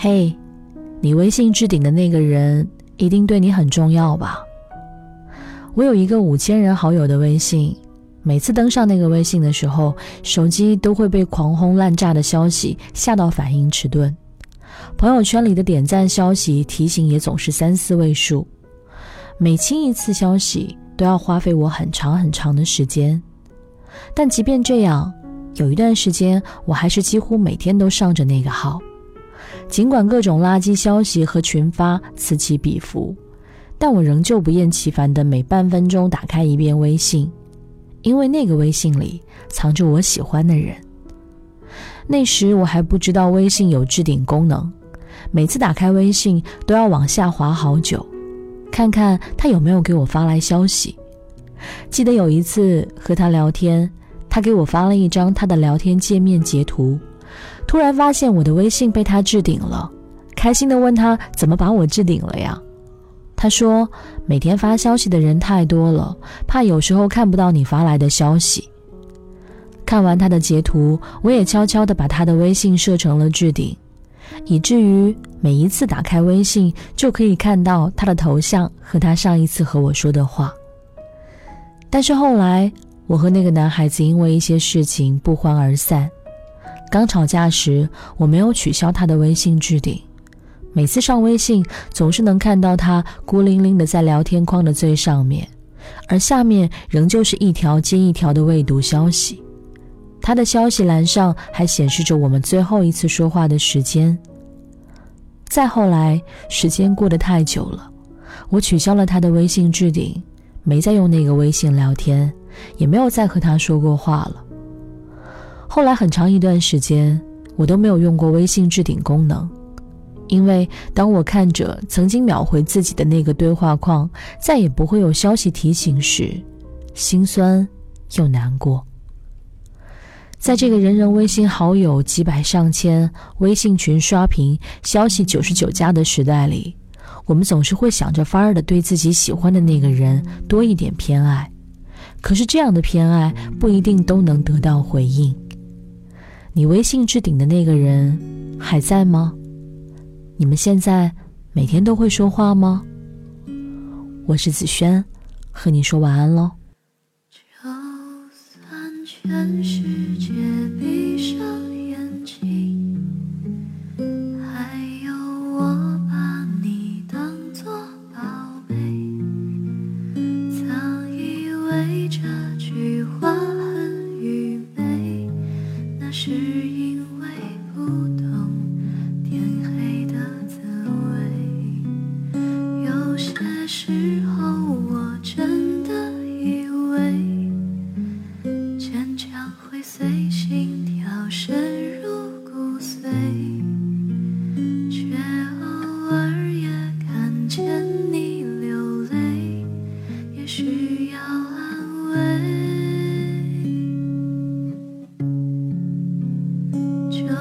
嘿，你微信置顶的那个人一定对你很重要吧？我有一个五千人好友的微信，每次登上那个微信的时候，手机都会被狂轰滥炸的消息吓到，反应迟钝。朋友圈里的点赞消息提醒也总是三四位数，每清一次消息都要花费我很长很长的时间。但即便这样，有一段时间我还是几乎每天都上着那个号。尽管各种垃圾消息和群发此起彼伏，但我仍旧不厌其烦地每半分钟打开一遍微信，因为那个微信里藏着我喜欢的人。那时我还不知道微信有置顶功能，每次打开微信都要往下滑好久，看看他有没有给我发来消息。记得有一次和他聊天，他给我发了一张他的聊天界面截图。突然发现我的微信被他置顶了，开心的问他怎么把我置顶了呀？他说每天发消息的人太多了，怕有时候看不到你发来的消息。看完他的截图，我也悄悄地把他的微信设成了置顶，以至于每一次打开微信就可以看到他的头像和他上一次和我说的话。但是后来，我和那个男孩子因为一些事情不欢而散。刚吵架时，我没有取消他的微信置顶。每次上微信，总是能看到他孤零零的在聊天框的最上面，而下面仍旧是一条接一条的未读消息。他的消息栏上还显示着我们最后一次说话的时间。再后来，时间过得太久了，我取消了他的微信置顶，没再用那个微信聊天，也没有再和他说过话了。后来很长一段时间，我都没有用过微信置顶功能，因为当我看着曾经秒回自己的那个对话框，再也不会有消息提醒时，心酸又难过。在这个人人微信好友几百上千、微信群刷屏、消息九十九加的时代里，我们总是会想着法儿的对自己喜欢的那个人多一点偏爱，可是这样的偏爱不一定都能得到回应。你微信置顶的那个人还在吗？你们现在每天都会说话吗？我是子轩，和你说晚安喽。就算全世界闭上。那是因为。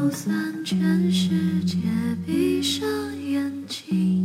就算全世界闭上眼睛。